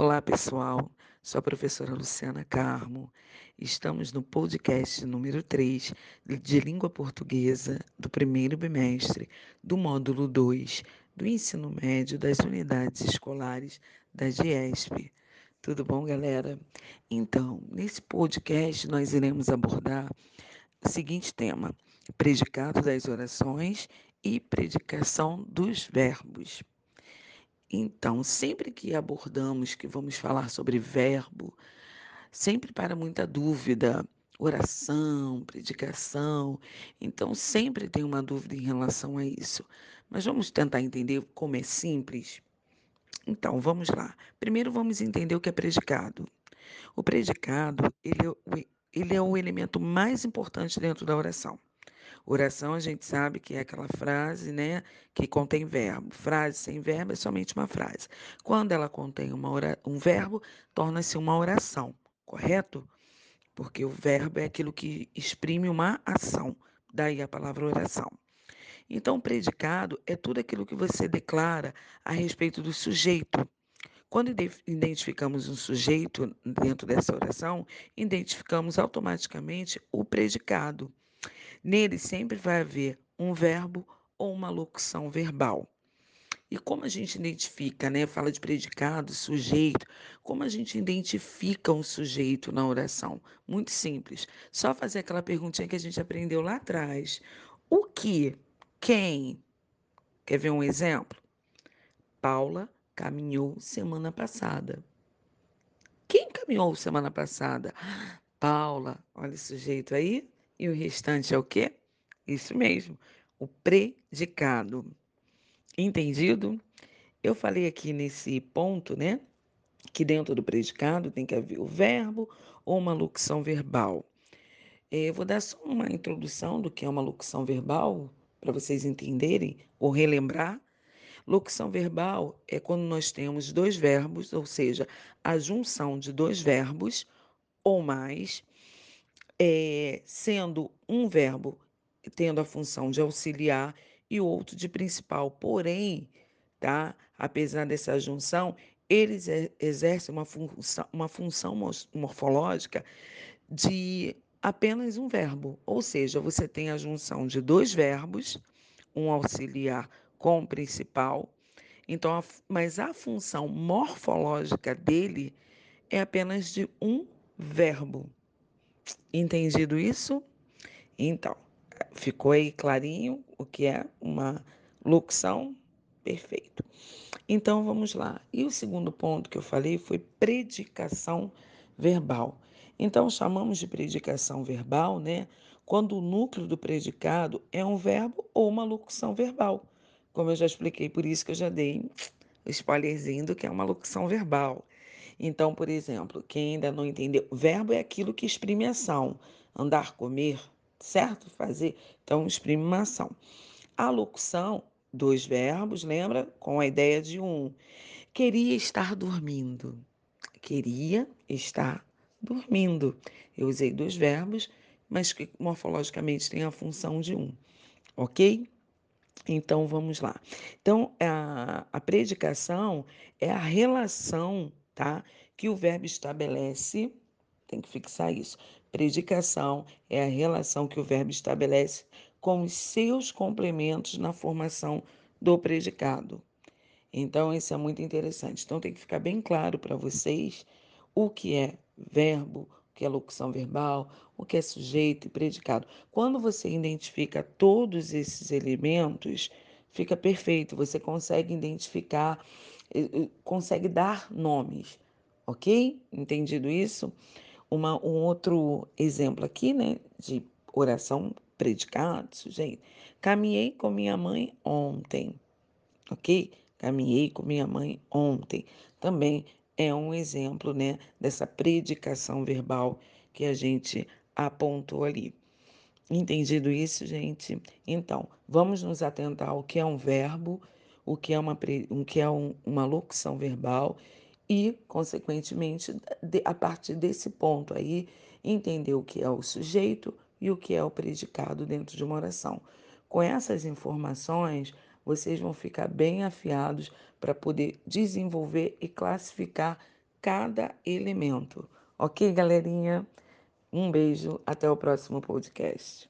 Olá, pessoal. Sou a professora Luciana Carmo. Estamos no podcast número 3 de língua portuguesa do primeiro bimestre do módulo 2 do ensino médio das unidades escolares da GESP. Tudo bom, galera? Então, nesse podcast nós iremos abordar o seguinte tema: predicado das orações e predicação dos verbos. Então, sempre que abordamos que vamos falar sobre verbo, sempre para muita dúvida, oração, predicação. Então, sempre tem uma dúvida em relação a isso. Mas vamos tentar entender como é simples? Então, vamos lá. Primeiro, vamos entender o que é predicado. O predicado, ele é, ele é o elemento mais importante dentro da oração. Oração a gente sabe que é aquela frase, né, que contém verbo. Frase sem verbo é somente uma frase. Quando ela contém uma ora, um verbo, torna-se uma oração, correto? Porque o verbo é aquilo que exprime uma ação. Daí a palavra oração. Então, predicado é tudo aquilo que você declara a respeito do sujeito. Quando identificamos um sujeito dentro dessa oração, identificamos automaticamente o predicado. Nele sempre vai haver um verbo ou uma locução verbal. E como a gente identifica, né? Fala de predicado, sujeito. Como a gente identifica um sujeito na oração? Muito simples. Só fazer aquela perguntinha que a gente aprendeu lá atrás. O que? Quem? Quer ver um exemplo? Paula caminhou semana passada. Quem caminhou semana passada? Paula. Olha o sujeito aí. E o restante é o quê? Isso mesmo, o predicado. Entendido? Eu falei aqui nesse ponto, né? Que dentro do predicado tem que haver o verbo ou uma locução verbal. É, eu vou dar só uma introdução do que é uma locução verbal, para vocês entenderem ou relembrar. Locução verbal é quando nós temos dois verbos, ou seja, a junção de dois verbos ou mais é, sendo um verbo tendo a função de auxiliar e outro de principal. Porém, tá? apesar dessa junção, eles exercem uma função, uma função morfológica de apenas um verbo. Ou seja, você tem a junção de dois verbos, um auxiliar com o principal. Então, mas a função morfológica dele é apenas de um verbo. Entendido isso? Então, ficou aí clarinho o que é uma locução? Perfeito. Então, vamos lá. E o segundo ponto que eu falei foi predicação verbal. Então, chamamos de predicação verbal, né? Quando o núcleo do predicado é um verbo ou uma locução verbal. Como eu já expliquei, por isso que eu já dei o spoilerzinho do que é uma locução verbal. Então, por exemplo, quem ainda não entendeu, verbo é aquilo que exprime ação. Andar, comer, certo? Fazer. Então, exprime uma ação. A locução, dois verbos, lembra? Com a ideia de um. Queria estar dormindo. Queria estar dormindo. Eu usei dois verbos, mas que morfologicamente têm a função de um. Ok? Então vamos lá. Então a, a predicação é a relação tá? Que o verbo estabelece, tem que fixar isso. Predicação é a relação que o verbo estabelece com os seus complementos na formação do predicado. Então, isso é muito interessante. Então, tem que ficar bem claro para vocês o que é verbo, o que é locução verbal, o que é sujeito e predicado. Quando você identifica todos esses elementos, fica perfeito. Você consegue identificar consegue dar nomes, ok? Entendido isso? Uma, um outro exemplo aqui, né, de oração predicado, sujeito. Caminhei com minha mãe ontem, ok? Caminhei com minha mãe ontem. Também é um exemplo, né, dessa predicação verbal que a gente apontou ali. Entendido isso, gente? Então, vamos nos atentar ao que é um verbo o que é uma, o que é um, uma locução verbal e, consequentemente, de, a partir desse ponto aí, entender o que é o sujeito e o que é o predicado dentro de uma oração. Com essas informações, vocês vão ficar bem afiados para poder desenvolver e classificar cada elemento. Ok, galerinha? Um beijo, até o próximo podcast.